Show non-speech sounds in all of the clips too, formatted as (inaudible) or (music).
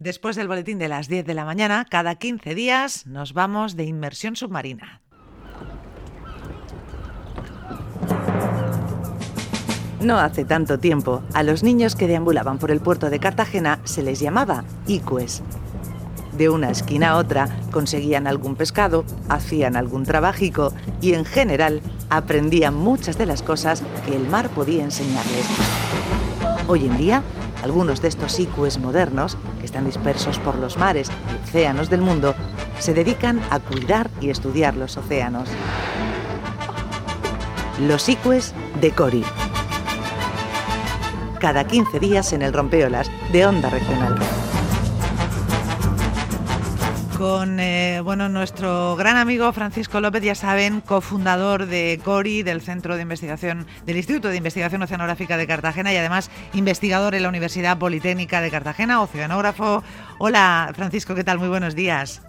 Después del boletín de las 10 de la mañana, cada 15 días nos vamos de inmersión submarina. No hace tanto tiempo, a los niños que deambulaban por el puerto de Cartagena se les llamaba icues. De una esquina a otra conseguían algún pescado, hacían algún trabajico y en general aprendían muchas de las cosas que el mar podía enseñarles. Hoy en día, algunos de estos icues modernos, que están dispersos por los mares y océanos del mundo, se dedican a cuidar y estudiar los océanos. Los icues de Cori cada 15 días en el Rompeolas de Onda Regional. Con eh, bueno, nuestro gran amigo Francisco López, ya saben, cofundador de CORI, del Centro de Investigación, del Instituto de Investigación Oceanográfica de Cartagena y además investigador en la Universidad Politécnica de Cartagena, oceanógrafo. Hola Francisco, ¿qué tal? Muy buenos días.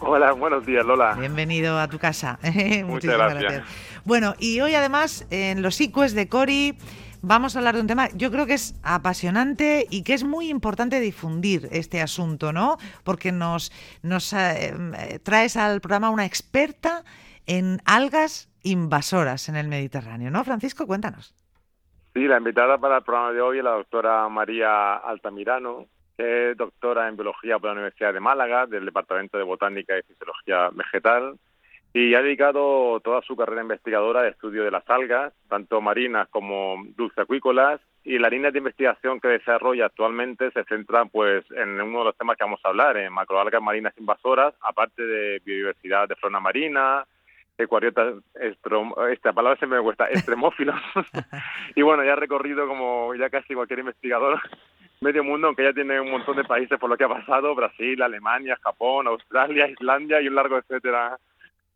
Hola, buenos días, Lola. Bienvenido a tu casa. (laughs) Muchas gracias. Bueno, y hoy además en los ICUES de Cori vamos a hablar de un tema, yo creo que es apasionante y que es muy importante difundir este asunto, ¿no? Porque nos, nos eh, traes al programa una experta en algas invasoras en el Mediterráneo, ¿no? Francisco, cuéntanos. Sí, la invitada para el programa de hoy es la doctora María Altamirano, que es doctora en biología por la Universidad de Málaga, del Departamento de Botánica y Fisiología Vegetal y ha dedicado toda su carrera investigadora al estudio de las algas, tanto marinas como dulceacuícolas, y la línea de investigación que desarrolla actualmente se centra pues en uno de los temas que vamos a hablar, en macroalgas marinas invasoras, aparte de biodiversidad de fauna marina, ecuariotas, esta palabra se me cuesta, extremófilos. (laughs) (laughs) y bueno, ya ha recorrido como ya casi cualquier investigador (laughs) medio mundo, aunque ya tiene un montón de países por lo que ha pasado, Brasil, Alemania, Japón, Australia, Islandia y un largo etcétera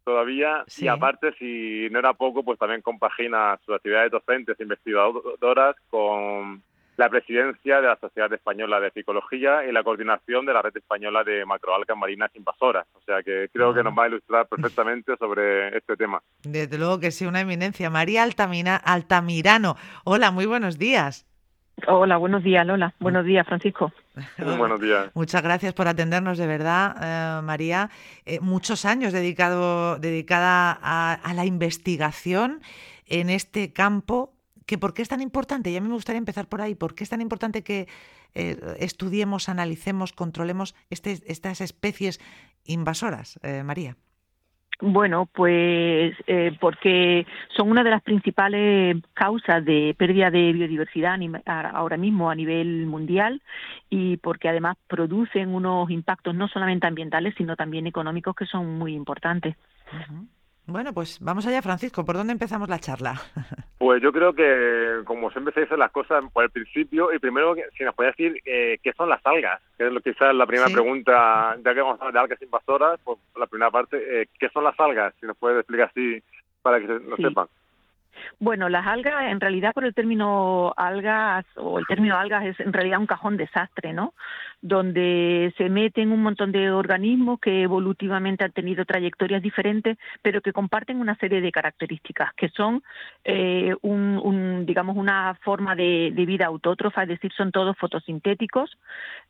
todavía y aparte si no era poco pues también compagina sus actividades docentes e investigadoras con la presidencia de la Sociedad Española de Psicología y la coordinación de la Red Española de Macroalgas Marinas Invasoras. O sea que creo que nos va a ilustrar perfectamente sobre este tema. Desde luego que sí, una eminencia. María Altamina, Altamirano. Hola, muy buenos días. Hola, buenos días, Lola. Buenos días, Francisco. buenos días. (laughs) Muchas gracias por atendernos, de verdad, eh, María. Eh, muchos años dedicado, dedicada a, la investigación en este campo. Que ¿Por qué es tan importante? Y a mí me gustaría empezar por ahí. ¿Por qué es tan importante que eh, estudiemos, analicemos, controlemos este, estas especies invasoras, María? Bueno, pues eh, porque son una de las principales causas de pérdida de biodiversidad ahora mismo a nivel mundial y porque además producen unos impactos no solamente ambientales sino también económicos que son muy importantes. Bueno, pues vamos allá, Francisco. ¿Por dónde empezamos la charla? (laughs) Pues yo creo que, como siempre se dicen las cosas por el principio, y primero, si nos puede decir eh, qué son las algas, que es lo quizás la primera pregunta, ya que vamos a hablar de algas invasoras, pues la primera parte, eh, ¿qué son las algas? Si nos puede explicar así para que lo sepan. Bueno, las algas, en realidad por el término algas o el término algas es en realidad un cajón desastre, ¿no? Donde se meten un montón de organismos que evolutivamente han tenido trayectorias diferentes, pero que comparten una serie de características, que son eh, un, digamos, una forma de, vida autótrofa, es decir, son todos fotosintéticos,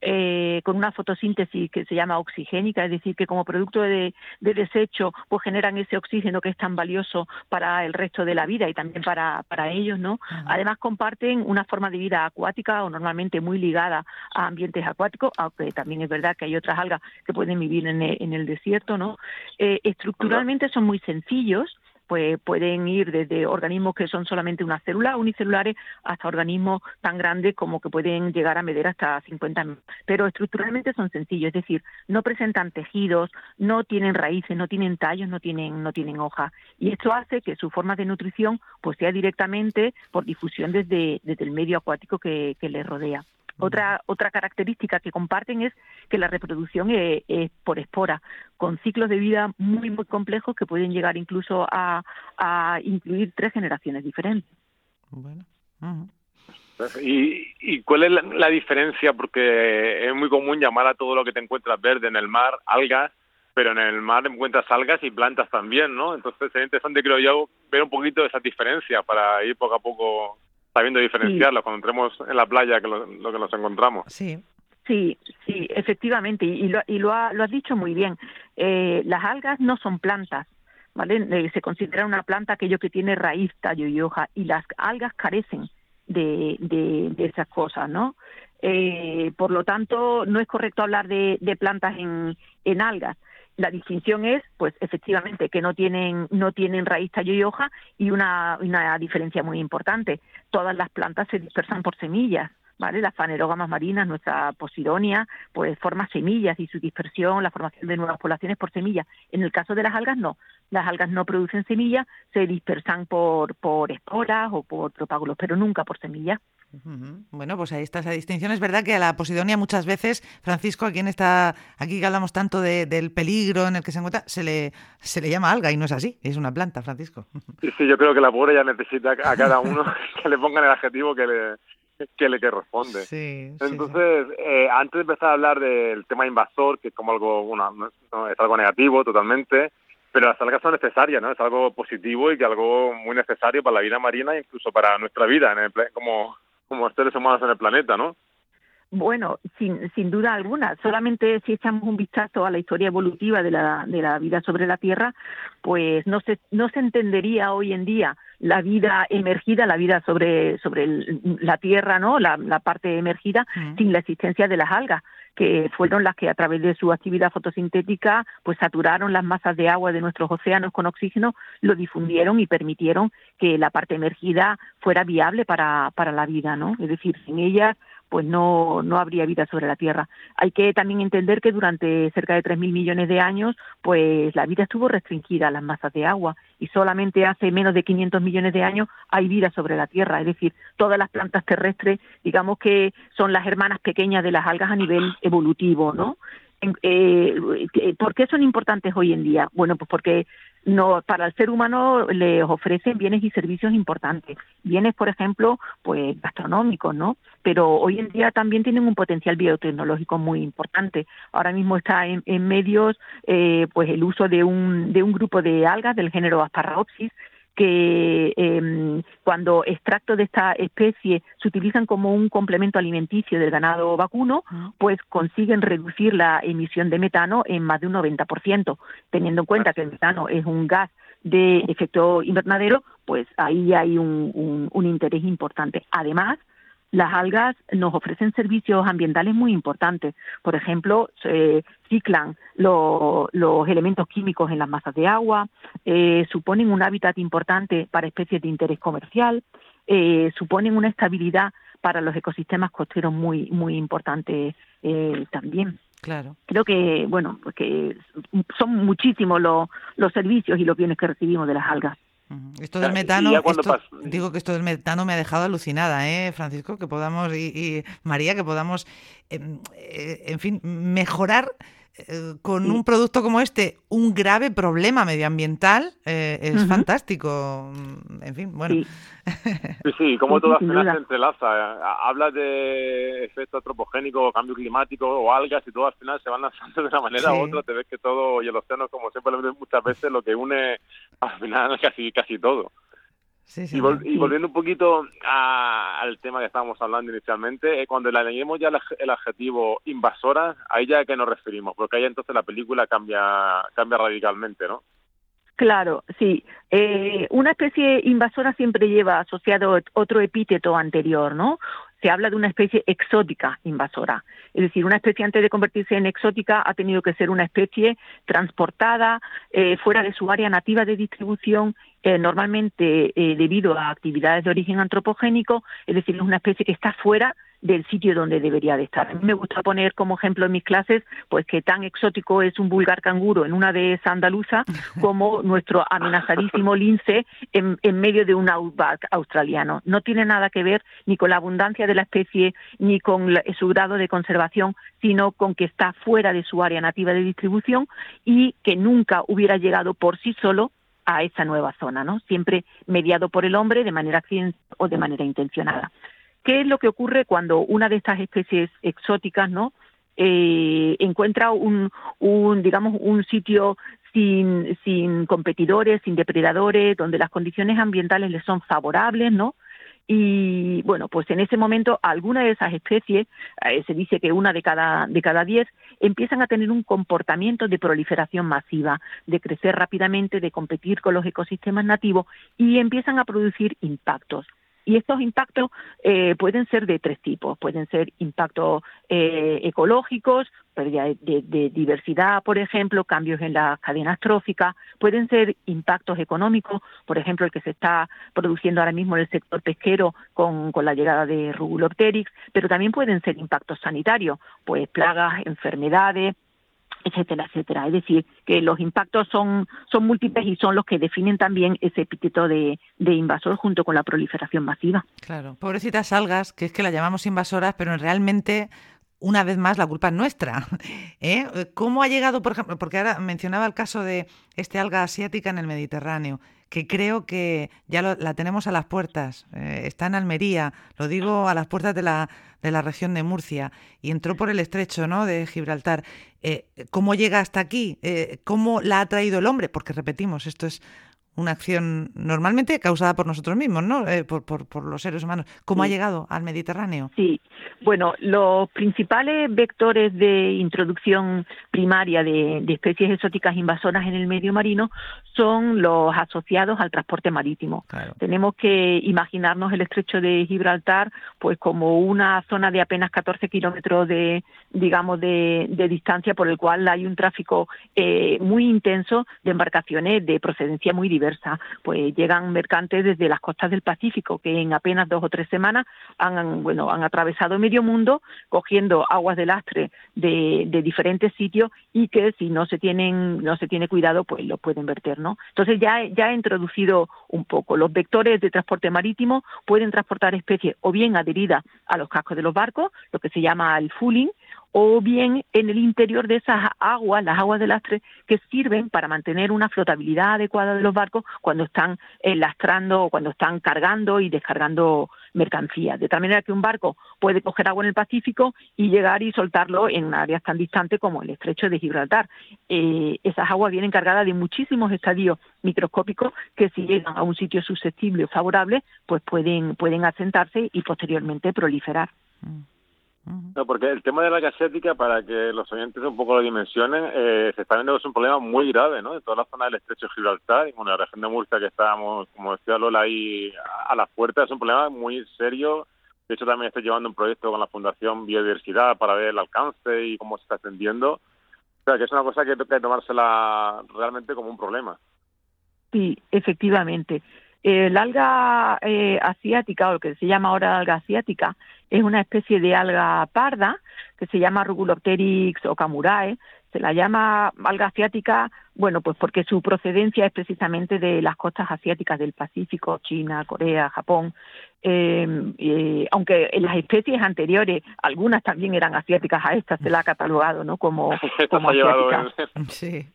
eh, con una fotosíntesis que se llama oxigénica, es decir, que como producto de, desecho, pues generan ese oxígeno que es tan valioso para el resto de la vida y también para, para ellos, ¿no? Además comparten una forma de vida acuática o normalmente muy ligada a ambientes acuáticos, aunque también es verdad que hay otras algas que pueden vivir en el, desierto, ¿no? Eh, estructuralmente son muy sencillos, pues pueden ir desde organismos que son solamente una célula unicelulares hasta organismos tan grandes como que pueden llegar a medir hasta 50 pero estructuralmente son sencillos, es decir, no presentan tejidos, no tienen raíces, no tienen tallos, no tienen no tienen hojas y esto hace que su forma de nutrición pues sea directamente por difusión desde, desde el medio acuático que les rodea. Otra, otra característica que comparten es que la reproducción es, por espora, con ciclos de vida muy, muy complejos que pueden llegar incluso a, incluir tres generaciones diferentes. Bueno. ¿Y, ¿Y, cuál es la, diferencia? Porque es muy común llamar a todo lo que te encuentras verde en el mar algas, pero en el mar encuentras algas y plantas también, ¿no? Entonces es interesante, creo yo, ver un poquito de esa diferencia para ir poco a poco sabiendo diferenciarlo cuando entremos en la playa, que lo, que nos encontramos. Sí. Sí, sí, efectivamente, y lo, y lo, lo has dicho muy bien. Eh, las algas no son plantas, ¿vale? Eh, se considera una planta aquello que tiene raíz, tallo y hoja, y las algas carecen de, de, de esas cosas, ¿no? Eh, por lo tanto, no es correcto hablar de, de plantas en, en algas. La distinción es, pues, efectivamente, que no tienen, no tienen raíz, tallo y hoja, y una, una diferencia muy importante. Todas las plantas se dispersan por semillas. ¿vale? Las fanerógamas marinas, nuestra posidonia, pues forma semillas y su dispersión, la formación de nuevas poblaciones por semillas. En el caso de las algas, no. Las algas no producen semillas, se dispersan por, por esporas o por propágulos, pero nunca por semillas. Bueno, pues ahí está esa distinción. Es verdad que a la posidonia muchas veces, Francisco, aquí en esta, aquí que hablamos tanto del peligro en el que se encuentra, se le, se le llama alga y no es así, es una planta, Francisco. Sí, yo creo que la pobre ya necesita a cada uno (laughs) que le pongan el adjetivo que le, que le corresponde. Sí, Entonces, Eh, antes de empezar a hablar del tema invasor, que es como algo, bueno, no, es algo negativo totalmente, pero las algas son necesarias, ¿no? Es algo positivo y que algo muy necesario para la vida marina e incluso para nuestra vida en el, como, como seres humanos en el planeta, ¿no? Bueno, sin, sin duda alguna. Solamente si echamos un vistazo a la historia evolutiva de la, de la vida sobre la Tierra, pues no se, no se entendería hoy en día la vida emergida, la vida sobre, sobre la Tierra, ¿no? La, la parte emergida, sin la existencia de las algas que fueron las que a través de su actividad fotosintética pues saturaron las masas de agua de nuestros océanos con oxígeno, lo difundieron y permitieron que la parte emergida fuera viable para, para la vida, ¿no? Es decir, sin ellas pues no, no habría vida sobre la Tierra. Hay que también entender que durante cerca de 3.000 millones de años, pues la vida estuvo restringida a las masas de agua y solamente hace menos de 500 millones de años hay vida sobre la Tierra. Es decir, todas las plantas terrestres, digamos que son las hermanas pequeñas de las algas a nivel evolutivo, ¿no? Eh, ¿Por qué son importantes hoy en día? Bueno, pues porque no para el ser humano les ofrecen bienes y servicios importantes. Bienes por ejemplo pues gastronómicos no pero hoy en día también tienen un potencial biotecnológico muy importante. Ahora mismo está en, en medios eh, pues el uso de un de un grupo de algas del género Asparagopsis que eh, cuando extractos de esta especie se utilizan como un complemento alimenticio del ganado vacuno, pues consiguen reducir la emisión de metano en más de un 90%, teniendo en cuenta que el metano es un gas de efecto invernadero, pues ahí hay un, un, un interés importante. Además, las algas nos ofrecen servicios ambientales muy importantes. Por ejemplo, se ciclan los elementos químicos en las masas de agua, eh, suponen un hábitat importante para especies de interés comercial, eh, suponen una estabilidad para los ecosistemas costeros muy muy importante eh, también. Claro. Creo que, bueno, que son muchísimos los, los servicios y los bienes que recibimos de las algas. Esto del metano, digo que esto del metano me ha dejado alucinada, ¿eh, Francisco? Que podamos, y, y María, que podamos, em, eh, en fin, mejorar eh, con un producto como este un grave problema medioambiental eh, es fantástico. En fin, bueno. Sí, sí, como (laughs) todo al final se entrelaza. Habla de efecto antropogénico, cambio climático o algas y todo al final se van lanzando de una manera u otra. Te ves que todo, y el océano, como siempre muchas veces, lo que une al final (laughs) casi, casi todo y, volviendo un poquito al tema que estábamos hablando inicialmente, eh, cuando le añadimos ya el, adjetivo invasora, ahí ya a qué nos referimos, porque ahí entonces la película cambia, cambia radicalmente, ¿no? Claro, sí. Eh, una especie invasora siempre lleva asociado otro epíteto anterior, ¿no? Se habla de una especie exótica invasora. Es decir, una especie antes de convertirse en exótica ha tenido que ser una especie transportada eh, fuera de su área nativa de distribución, eh, normalmente eh, debido a actividades de origen antropogénico, es decir, es una especie que está fuera del sitio donde debería de estar. A mí me gusta poner como ejemplo en mis clases, pues que tan exótico es un vulgar canguro en una de esa andaluza (laughs) como nuestro amenazadísimo lince en, en medio de un outback australiano. No tiene nada que ver ni con la abundancia de la especie ni con su grado de conservación, sino con que está fuera de su área nativa de distribución y que nunca hubiera llegado por sí solo a esa nueva zona, ¿no? Siempre mediado por el hombre de manera accidental o de manera intencionada. ¿Qué es lo que ocurre cuando una de estas especies exóticas, ¿no? Eh, encuentra un, un, digamos, un sitio sin, competidores, sin depredadores, donde las condiciones ambientales le son favorables, ¿no? y bueno, pues en ese momento alguna de esas especies, eh, se dice que una de cada, de cada diez, empiezan a tener un comportamiento de proliferación masiva, de crecer rápidamente, de competir con los ecosistemas nativos y empiezan a producir impactos. Y estos impactos eh, pueden ser de tres tipos. Pueden ser impactos eh, ecológicos, pérdida de, diversidad, por ejemplo, cambios en las cadenas tróficas. Pueden ser impactos económicos, por ejemplo, el que se está produciendo ahora mismo en el sector pesquero con, con la llegada de Rugulopteryx, pero también pueden ser impactos sanitarios, pues plagas, enfermedades, etcétera, etcétera. Es decir, que los impactos son, son múltiples y son los que definen también ese epíteto de, invasor junto con la proliferación masiva. Claro, pobrecitas algas, que es que las llamamos invasoras, pero realmente una vez más la culpa es nuestra. (laughs) ¿eh? ¿Cómo ha llegado, por ejemplo, porque ahora mencionaba el caso de este alga asiática en el Mediterráneo, que creo que ya la tenemos a las puertas, eh, está en Almería, lo digo a las puertas de la, de la región de Murcia, y entró por el estrecho ¿no? de Gibraltar. Eh, ¿Cómo llega hasta aquí? ¿Cómo la ha traído el hombre? Porque repetimos, esto es una acción normalmente causada por nosotros mismos, ¿no? Eh, por, por, los seres humanos. ¿Cómo ha llegado al Mediterráneo? Sí, bueno, los principales vectores de introducción primaria de, especies exóticas invasoras en el medio marino son los asociados al transporte marítimo. Tenemos que imaginarnos el estrecho de Gibraltar pues como una zona de apenas 14 kilómetros de, digamos, de, distancia por el cual hay un tráfico eh, muy intenso de embarcaciones de procedencia muy diversa pues llegan mercantes desde las costas del Pacífico que en apenas dos o tres semanas han, bueno, han atravesado medio mundo cogiendo aguas de lastre de, diferentes sitios y que si no se tienen no se tiene cuidado pues lo pueden verter, ¿no? Entonces ya ya he introducido un poco los vectores de transporte marítimo pueden transportar especies o bien adheridas a los cascos de los barcos, lo que se llama el fooling, o bien en el interior de esas aguas, las aguas de lastre, que sirven para mantener una flotabilidad adecuada de los barcos cuando están lastrando o cuando están cargando y descargando mercancías. De tal manera que un barco puede coger agua en el Pacífico y llegar y soltarlo en áreas tan distantes como el estrecho de Gibraltar. Eh, esas aguas vienen cargadas de muchísimos estadios microscópicos que si llegan a un sitio susceptible o favorable, pues pueden, pueden asentarse y posteriormente proliferar. Mm. No, porque el tema de la asiática, para que los oyentes un poco lo dimensionen, eh, se está viendo que es un problema muy grave, ¿no? En toda la zona del estrecho de Gibraltar y en la región de Murcia que estábamos, como decía Lola, ahí a las puertas, es un problema muy serio. De hecho, también estoy llevando un proyecto con la Fundación Biodiversidad para ver el alcance y cómo se está extendiendo. O sea, que es una cosa que hay que tomársela realmente como un problema. Sí, efectivamente. El alga eh, asiática, o lo que se llama ahora alga asiática, es una especie de alga parda que se llama Rugulopteryx o camurae. Se la llama alga asiática, bueno, pues porque su procedencia es precisamente de las costas asiáticas del Pacífico, China, Corea, Japón. Em, eh, aunque en las especies anteriores, algunas también eran asiáticas a esta, se la ha catalogado, ¿no? Como, (laughs) como asiática. (laughs) Sí.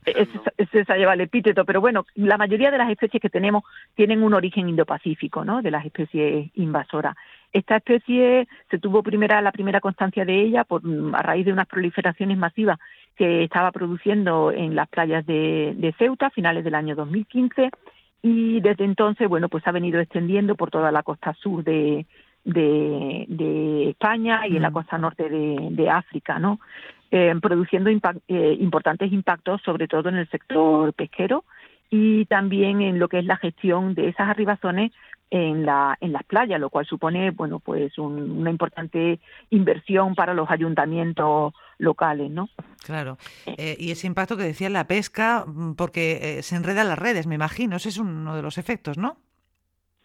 se ha llevado el epíteto, pero bueno, la mayoría de las especies que tenemos tienen un origen indopacífico, ¿no? De las especies invasoras. Esta especie se tuvo primera la primera constancia de ella por, a raíz de unas proliferaciones masivas que estaba produciendo en las playas de, Ceuta a finales del año 2015 y desde entonces, bueno, pues ha venido extendiendo por toda la costa sur de, de, España y en la costa norte de, África, ¿no? Eh, produciendo eh, importantes impactos, sobre todo en el sector pesquero y también en lo que es la gestión de esas arribazones en, la, en las playas, lo cual supone bueno pues una importante inversión para los ayuntamientos locales, ¿no? Claro. Eh, y ese impacto que decía la pesca, mm, porque eh, se enredan las redes, me imagino, ese es uno de los efectos, ¿no?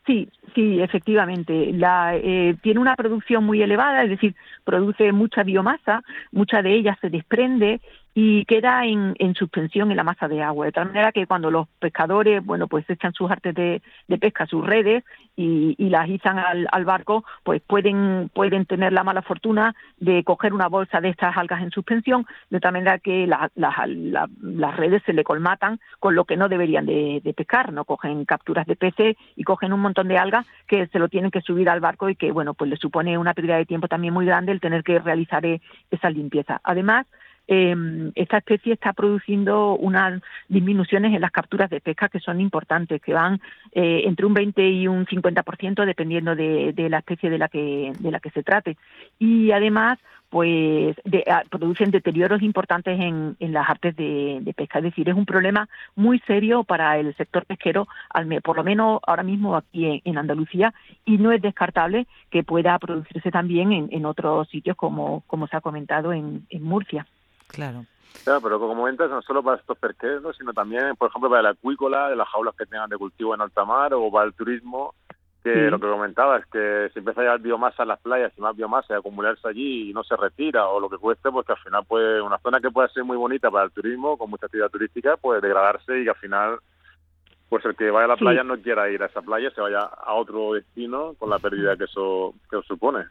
Sí, sí, efectivamente. La, eh, tiene una producción muy elevada, es decir, produce mucha biomasa, mucha de ella se desprende y queda en, suspensión en la masa de agua, de tal manera que cuando los pescadores, bueno, pues echan sus artes de, pesca, sus redes y, las izan al, barco, pues pueden, pueden tener la mala fortuna de coger una bolsa de estas algas en suspensión, de tal manera que las redes se le colmatan con lo que no deberían de, pescar, no cogen capturas de peces y cogen un montón de algas que se lo tienen que subir al barco y que, bueno, pues le supone una pérdida de tiempo también muy grande el tener que realizar eh, esa limpieza. Además, em, esta especie está produciendo unas disminuciones en las capturas de pesca que son importantes, que van eh, entre un 20 y un 50% dependiendo de, de la especie de la que de la que se trate. Y además pues ah, producen deterioros importantes en, en las artes de, pesca. Es decir, es un problema muy serio para el sector pesquero, por lo menos ahora mismo aquí en, Andalucía, y no es descartable que pueda producirse también en, otros sitios como, se ha comentado en, en Murcia. Claro. Claro, pero como comentas, no solo para estos pesqueros, sino también, por ejemplo, para la acuícola, de las jaulas que tengan de cultivo en alta mar o para el turismo, que lo que comentaba es que si empieza a llevar biomasa a las playas y más biomasa y acumularse allí y no se retira o lo que cueste, pues que al final puede, una zona que puede ser muy bonita para el turismo, con mucha actividad turística, puede degradarse y que al final pues el que vaya a la playa no quiera ir a esa playa, se vaya a otro destino con la pérdida que eso, que eso supone.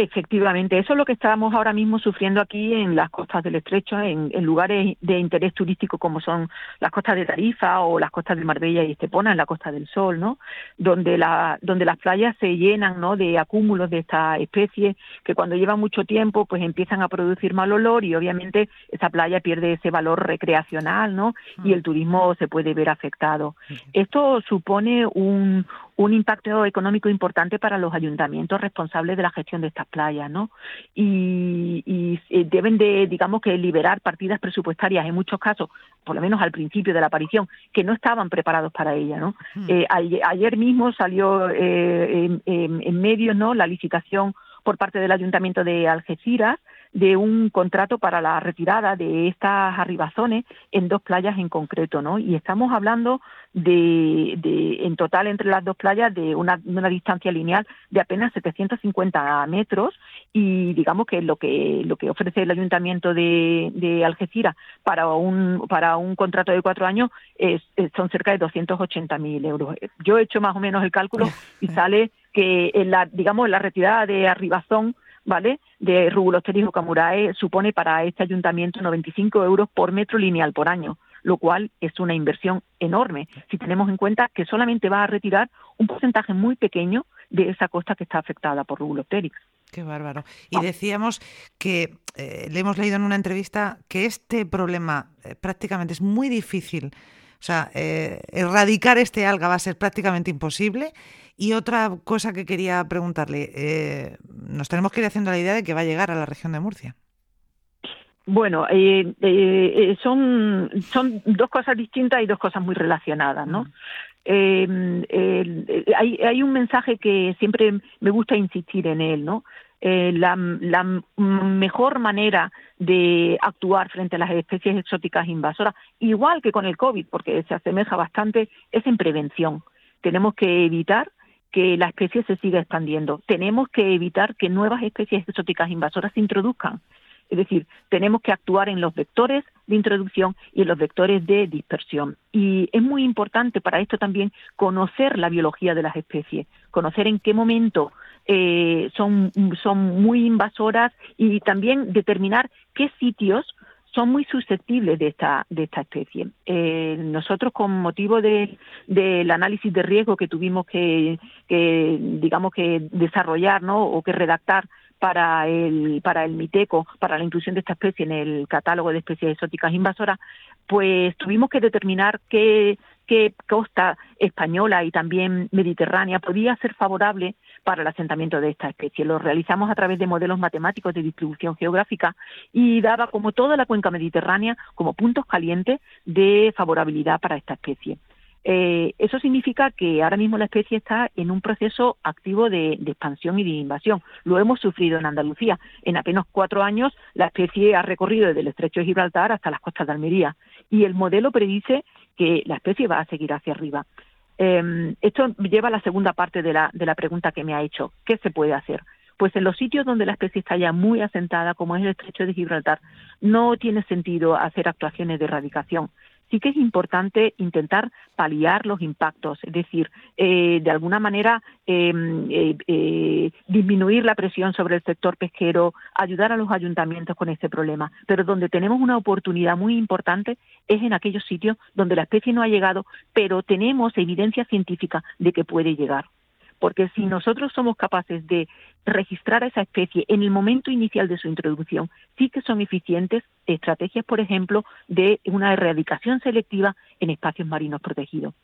Efectivamente, eso es lo que estamos ahora mismo sufriendo aquí en las costas del Estrecho, en, lugares de interés turístico como son las costas de Tarifa o las costas de Marbella y Estepona, en la Costa del Sol, ¿no? Donde, la, donde las playas se llenan, ¿no? De acúmulos de esta especie que cuando llevan mucho tiempo, pues empiezan a producir mal olor y obviamente esa playa pierde ese valor recreacional, ¿no? Y el turismo se puede ver afectado. Esto supone un, un impacto económico importante para los ayuntamientos responsables de la gestión de estas playas, ¿no? Y, eh, deben de, digamos que liberar partidas presupuestarias en muchos casos, por lo menos al principio de la aparición, que no estaban preparados para ella, ¿no? Hmm. Eh, ayer, mismo salió eh, en, en medios, ¿no? La licitación por parte del Ayuntamiento de Algeciras de un contrato para la retirada de estas arribazones en dos playas en concreto, ¿no? Y estamos hablando de, de en total entre las dos playas de una, una distancia lineal de apenas 750 metros y digamos que lo que lo que ofrece el ayuntamiento de, de Algeciras para un para un contrato de cuatro años es, son cerca de 280.000 euros. Yo he hecho más o menos el cálculo (laughs) y sale que en la digamos la retirada de Arribazón ¿vale? De Rubulosteris o Camurae supone para este ayuntamiento 95 euros por metro lineal por año, lo cual es una inversión enorme si tenemos en cuenta que solamente va a retirar un porcentaje muy pequeño de esa costa que está afectada por Rubulosteris. Qué bárbaro. Y decíamos que eh, le hemos leído en una entrevista que este problema eh, prácticamente es muy difícil. O sea, eh, erradicar este alga va a ser prácticamente imposible y otra cosa que quería preguntarle, eh, nos tenemos que ir haciendo la idea de que va a llegar a la región de Murcia. Bueno, eh, eh, son, son dos cosas distintas y dos cosas muy relacionadas, ¿no? hay, hay un mensaje que siempre me gusta insistir en él, ¿no? La, la, mejor manera de actuar frente a las especies exóticas invasoras, igual que con el COVID, porque se asemeja bastante, es en prevención. Tenemos que evitar que la especie se siga expandiendo. Tenemos que evitar que nuevas especies exóticas invasoras se introduzcan. Es decir, tenemos que actuar en los vectores de introducción y en los vectores de dispersión. Y es muy importante para esto también conocer la biología de las especies, conocer en qué momento eh, son, son muy invasoras y también determinar qué sitios son muy susceptibles de esta, de esta especie. Eh, nosotros, con motivo del análisis de riesgo que tuvimos que, digamos que desarrollar, ¿no? O que redactar para el, para el MITECO, para la inclusión de esta especie en el catálogo de especies exóticas invasoras, pues tuvimos que determinar qué costa española y también mediterránea podía ser favorable para el asentamiento de esta especie. Lo realizamos a través de modelos matemáticos de distribución geográfica y daba como toda la cuenca mediterránea como puntos calientes de favorabilidad para esta especie. Eh, eso significa que ahora mismo la especie está en un proceso activo de, expansión y de invasión. Lo hemos sufrido en Andalucía. En apenas cuatro años la especie ha recorrido desde el estrecho de Gibraltar hasta las costas de Almería y el modelo predice que la especie va a seguir hacia arriba. Eh, esto lleva a la segunda parte de la, de la pregunta que me ha hecho. ¿Qué se puede hacer? Pues en los sitios donde la especie está ya muy asentada, como es el estrecho de Gibraltar, no tiene sentido hacer actuaciones de erradicación sí que es importante intentar paliar los impactos, es decir, eh, de alguna manera em, eh, eh, disminuir la presión sobre el sector pesquero, ayudar a los ayuntamientos con este problema. Pero donde tenemos una oportunidad muy importante es en aquellos sitios donde la especie no ha llegado, pero tenemos evidencia científica de que puede llegar porque si nosotros somos capaces de registrar a esa especie en el momento inicial de su introducción, sí que son eficientes estrategias, por ejemplo, de una erradicación selectiva en espacios marinos protegidos.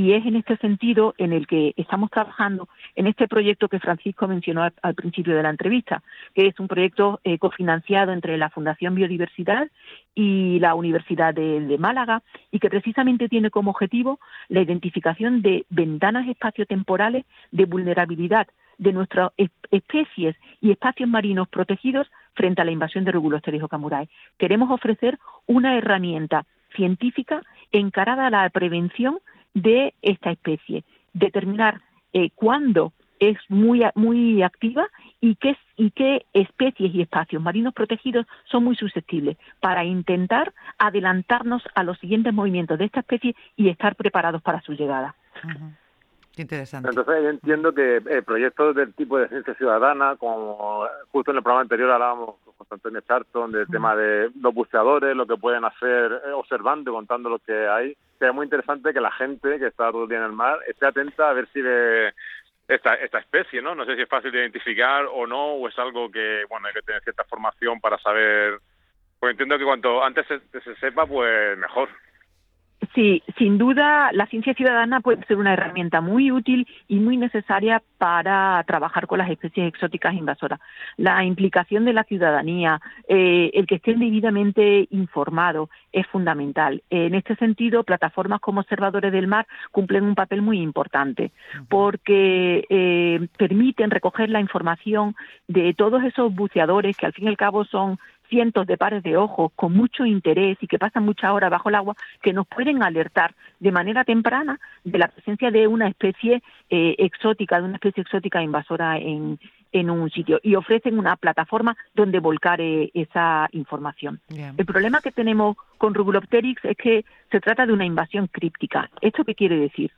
Y es en este sentido en el que estamos trabajando en este proyecto que Francisco mencionó al, principio de la entrevista, que es un proyecto eh, cofinanciado entre la Fundación Biodiversidad y la Universidad de, Málaga y que precisamente tiene como objetivo la identificación de ventanas espaciotemporales de vulnerabilidad de nuestras especies y espacios marinos protegidos frente a la invasión de Regulosteris o camurai. Queremos ofrecer una herramienta científica encarada a la prevención de esta especie, determinar eh, cuándo es muy, muy activa y qué, y qué especies y espacios marinos protegidos son muy susceptibles para intentar adelantarnos a los siguientes movimientos de esta especie y estar preparados para su llegada. interesante. Entonces yo entiendo que eh, proyectos del tipo de ciencia ciudadana, como justo en el programa anterior hablábamos con Antonio Charton del tema de los buceadores, lo que pueden hacer eh, observando y contando lo que hay, es muy interesante que la gente que está todo el día en el mar esté atenta a ver si ve esta, esta especie, ¿no? No sé si es fácil de identificar o no, o es algo que, bueno, hay que tener cierta formación para saber. Pues entiendo que cuanto antes se sepa, pues mejor. Sí, sin duda la ciencia ciudadana puede ser una herramienta muy útil y muy necesaria para trabajar con las especies exóticas invasoras. La implicación de la ciudadanía, eh, el que estén debidamente informados es fundamental. En este sentido, plataformas como Observadores del Mar cumplen un papel muy importante porque eh, permiten recoger la información de todos esos buceadores que al fin y al cabo son cientos de pares de ojos con mucho interés y que pasan muchas horas bajo el agua que nos pueden alertar de manera temprana de la presencia de una especie eh, exótica, de una especie exótica invasora en, en un sitio y ofrecen una plataforma donde volcar eh, esa información. El problema que tenemos con Rugulopteryx es que se trata de una invasión críptica. ¿Esto qué quiere decir?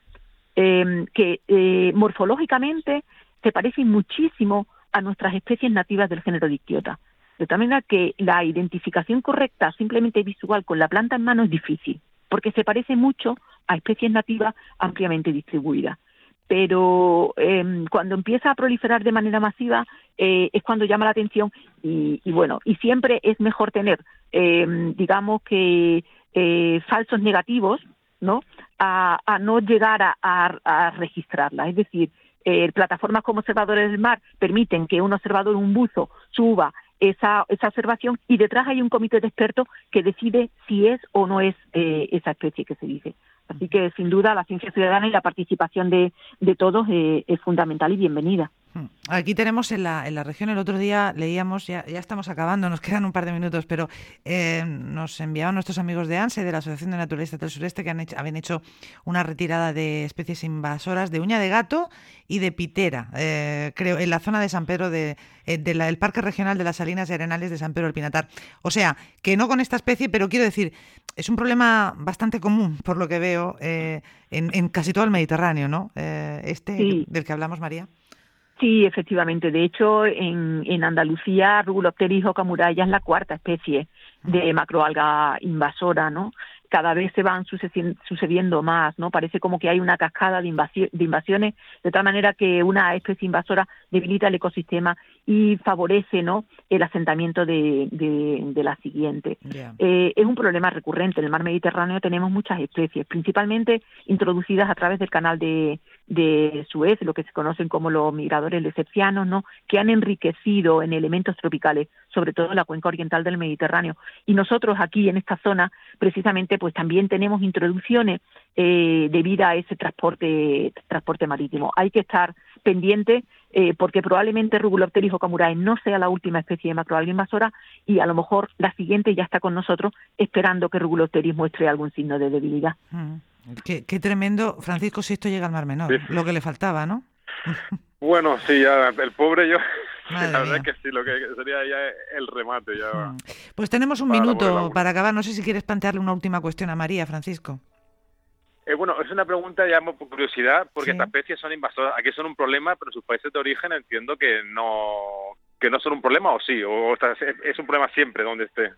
Em, que eh, morfológicamente se parecen muchísimo a nuestras especies nativas del género Dictiota. De tal manera que la identificación correcta simplemente visual con la planta en mano es difícil, porque se parece mucho a especies nativas ampliamente distribuidas. Pero em, cuando empieza a proliferar de manera masiva eh, es cuando llama la atención y, bueno, y siempre es mejor tener, em, digamos que eh, falsos negativos, ¿no? A, no llegar a, registrarla. Es decir, eh, plataformas como observadores del mar permiten que un observador, un buzo, suba esa, esa observación y detrás hay un comité de expertos que decide si es o no es eh, esa especie que se dice. Así que, sin duda, la ciencia ciudadana y la participación de, de todos eh, es fundamental y bienvenida. Hmm. Aquí tenemos en la, en la región, el otro día leíamos, ya, ya estamos acabando, nos quedan un par de minutos, pero eh, nos enviaban nuestros amigos de ANSE, de la Asociación de Naturalistas del Sureste, que han hecho, habían hecho una retirada de especies invasoras de uña de gato y de pitera, eh, creo, en la zona de San Pedro, de, eh, del Parque Regional de las Salinas y Arenales de San Pedro del Pinatar. O sea, que no con esta especie, pero quiero decir, es un problema bastante común, por lo que veo, en, en, casi todo el Mediterráneo, ¿no? este del que hablamos, María. Sí, efectivamente. De hecho, en, en Andalucía, Rugulopteris ocamuraya es la cuarta especie de macroalga invasora, ¿no? cada vez se van sucediendo más, ¿no? Parece como que hay una cascada de, invasiones, de tal manera que una especie invasora debilita el ecosistema y favorece, ¿no? El asentamiento de, la siguiente. Eh, es un problema recurrente. En el mar Mediterráneo tenemos muchas especies, principalmente introducidas a través del canal de, Suez, lo que se conocen como los migradores lecepcianos, ¿no? Que han enriquecido en elementos tropicales, sobre todo en la cuenca oriental del Mediterráneo. Y nosotros aquí en esta zona, precisamente, pues también tenemos introducciones eh, debido a ese transporte, transporte marítimo. Hay que estar pendiente eh, porque probablemente Rugulopteris ocamurae no sea la última especie de macroalga invasora y a lo mejor la siguiente ya está con nosotros esperando que Rugulopteris muestre algún signo de debilidad. Mm. Qué, tremendo, Francisco, si esto llega al Mar Menor, lo que le faltaba, ¿no? (laughs) Bueno, sí, ya, el pobre yo (laughs) la verdad es que sí, lo que sería ya el remate. Ya hmm. Pues tenemos un minuto para acabar. No sé si quieres plantearle una última cuestión a María, Francisco. Eh, bueno, es una pregunta ya por curiosidad, porque estas especies son invasoras. Aquí son un problema, pero sus países de origen entiendo que no que no son un problema, o sí, o es un problema siempre donde esté.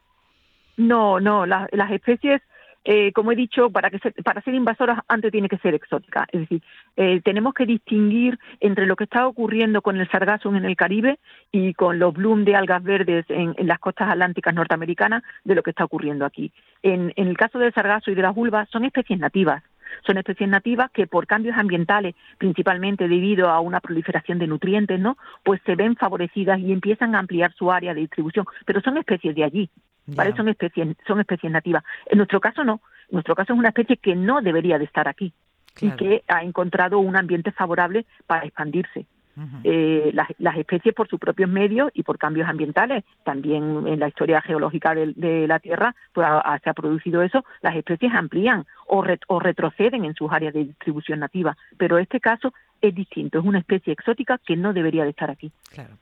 No, no, las especies eh, como he dicho, para, que para ser invasora antes tiene que ser exótica. Es decir, eh, tenemos que distinguir entre lo que está ocurriendo con el sargassum en el Caribe y con los bloom de algas verdes en, las costas atlánticas norteamericanas de lo que está ocurriendo aquí. En, en el caso del sargazo y de las vulvas son especies nativas son especies nativas que por cambios ambientales, principalmente debido a una proliferación de nutrientes, ¿no? Pues se ven favorecidas y empiezan a ampliar su área de distribución, pero son especies de allí, ¿vale? Son especies, son especies nativas. En nuestro caso no, en nuestro caso es una especie que no debería de estar aquí y que ha encontrado un ambiente favorable para expandirse eh, las, especies por sus propios medios y por cambios ambientales. También en la historia geológica de, la Tierra pues, se ha producido eso. Las especies amplían o, o retroceden en sus áreas de distribución nativa. Pero este caso es distinto. Es una especie exótica que no debería de estar aquí. Claro.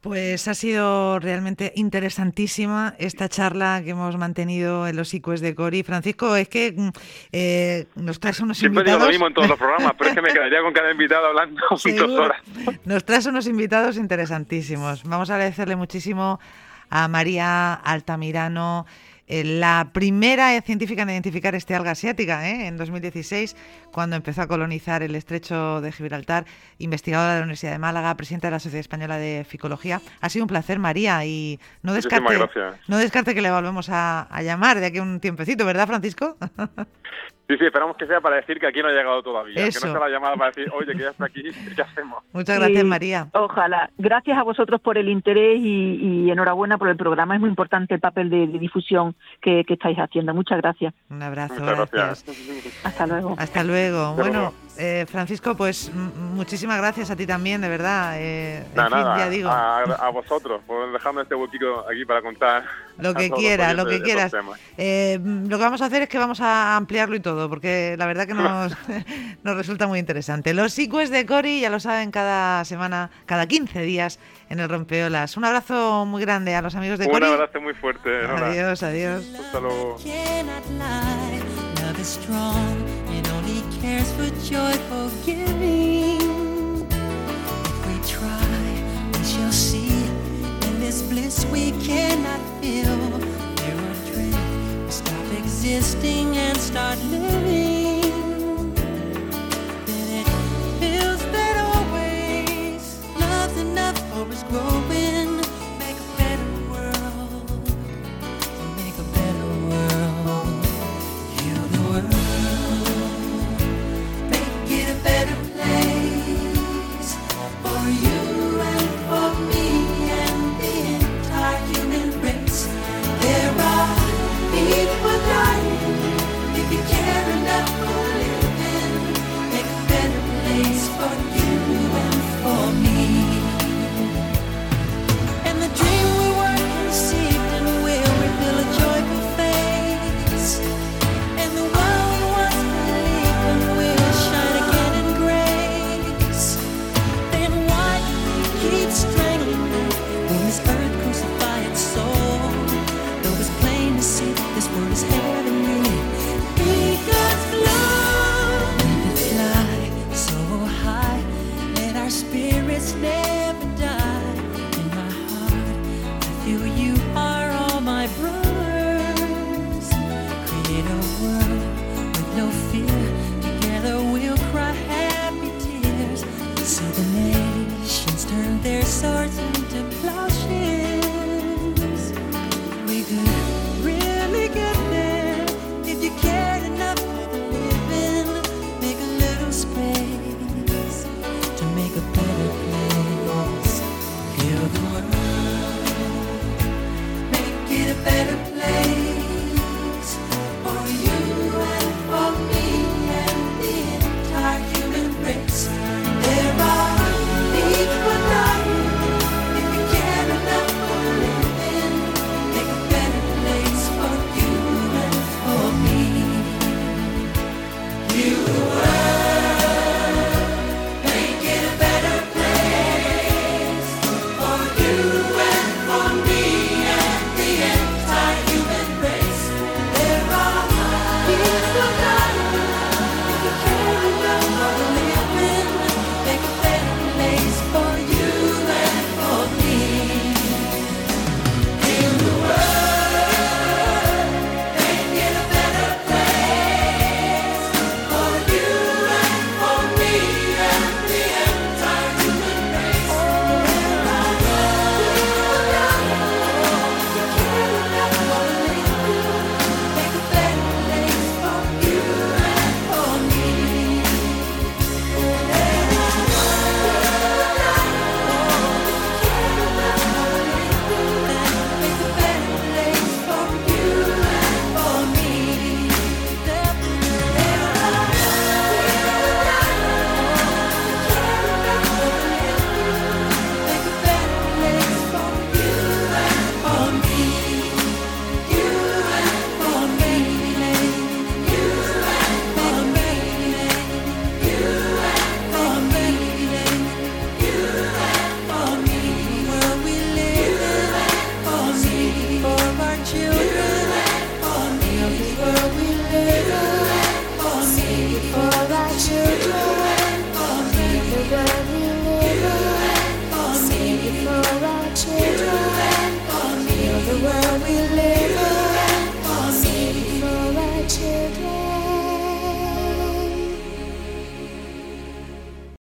Pues ha sido realmente interesantísima esta charla que hemos mantenido en los ICUES de Cori. Francisco, es que mm, eh, nos traes unos Siempre invitados... digo lo mismo en todos los programas, pero es que me (laughs) quedaría con cada invitado hablando (laughs) dos horas. Nos traes unos invitados interesantísimos. Vamos a agradecerle muchísimo a María Altamirano, la primera científica en identificar este alga asiática, ¿eh? en 2016, cuando empezó a colonizar el estrecho de Gibraltar, investigadora de la Universidad de Málaga, presidenta de la Sociedad Española de Ficología. Ha sido un placer, María, y no descarte, no descarte que le volvemos a, a llamar de aquí a un tiempecito, ¿verdad, Francisco? (laughs) Sí, sí, esperamos que sea para decir que aquí no ha llegado todavía. Que no sea la llamada para decir, oye, que ya está aquí, (laughs) ¿qué hacemos? Muchas gracias, María. Ojalá. Gracias a vosotros por el interés y, enhorabuena por el programa. Es muy importante el papel de, difusión que, estáis haciendo. Muchas gracias. Un abrazo. gracias. Hasta luego. Hasta luego. bueno. Eh, Francisco, pues muchísimas gracias a ti también, de verdad. Eh, nada, ya digo. A, vosotros por dejarme este huequito aquí para contar. (laughs) Lo que quieras, lo que quieras. Eh, lo que vamos a hacer es que vamos a ampliarlo y todo, porque la verdad que nos, (laughs) (laughs) nos resulta muy interesante. Los sequels de Cori, ya lo saben, cada semana, cada 15 días en el Rompeolas. Un abrazo muy grande a los amigos de Cori. Un abrazo muy fuerte. Adiós, adiós. Hasta luego. Cares for joyful giving. If we try, we shall see. In this bliss we cannot feel. There are dreams. We stop existing and start living. This world is hell.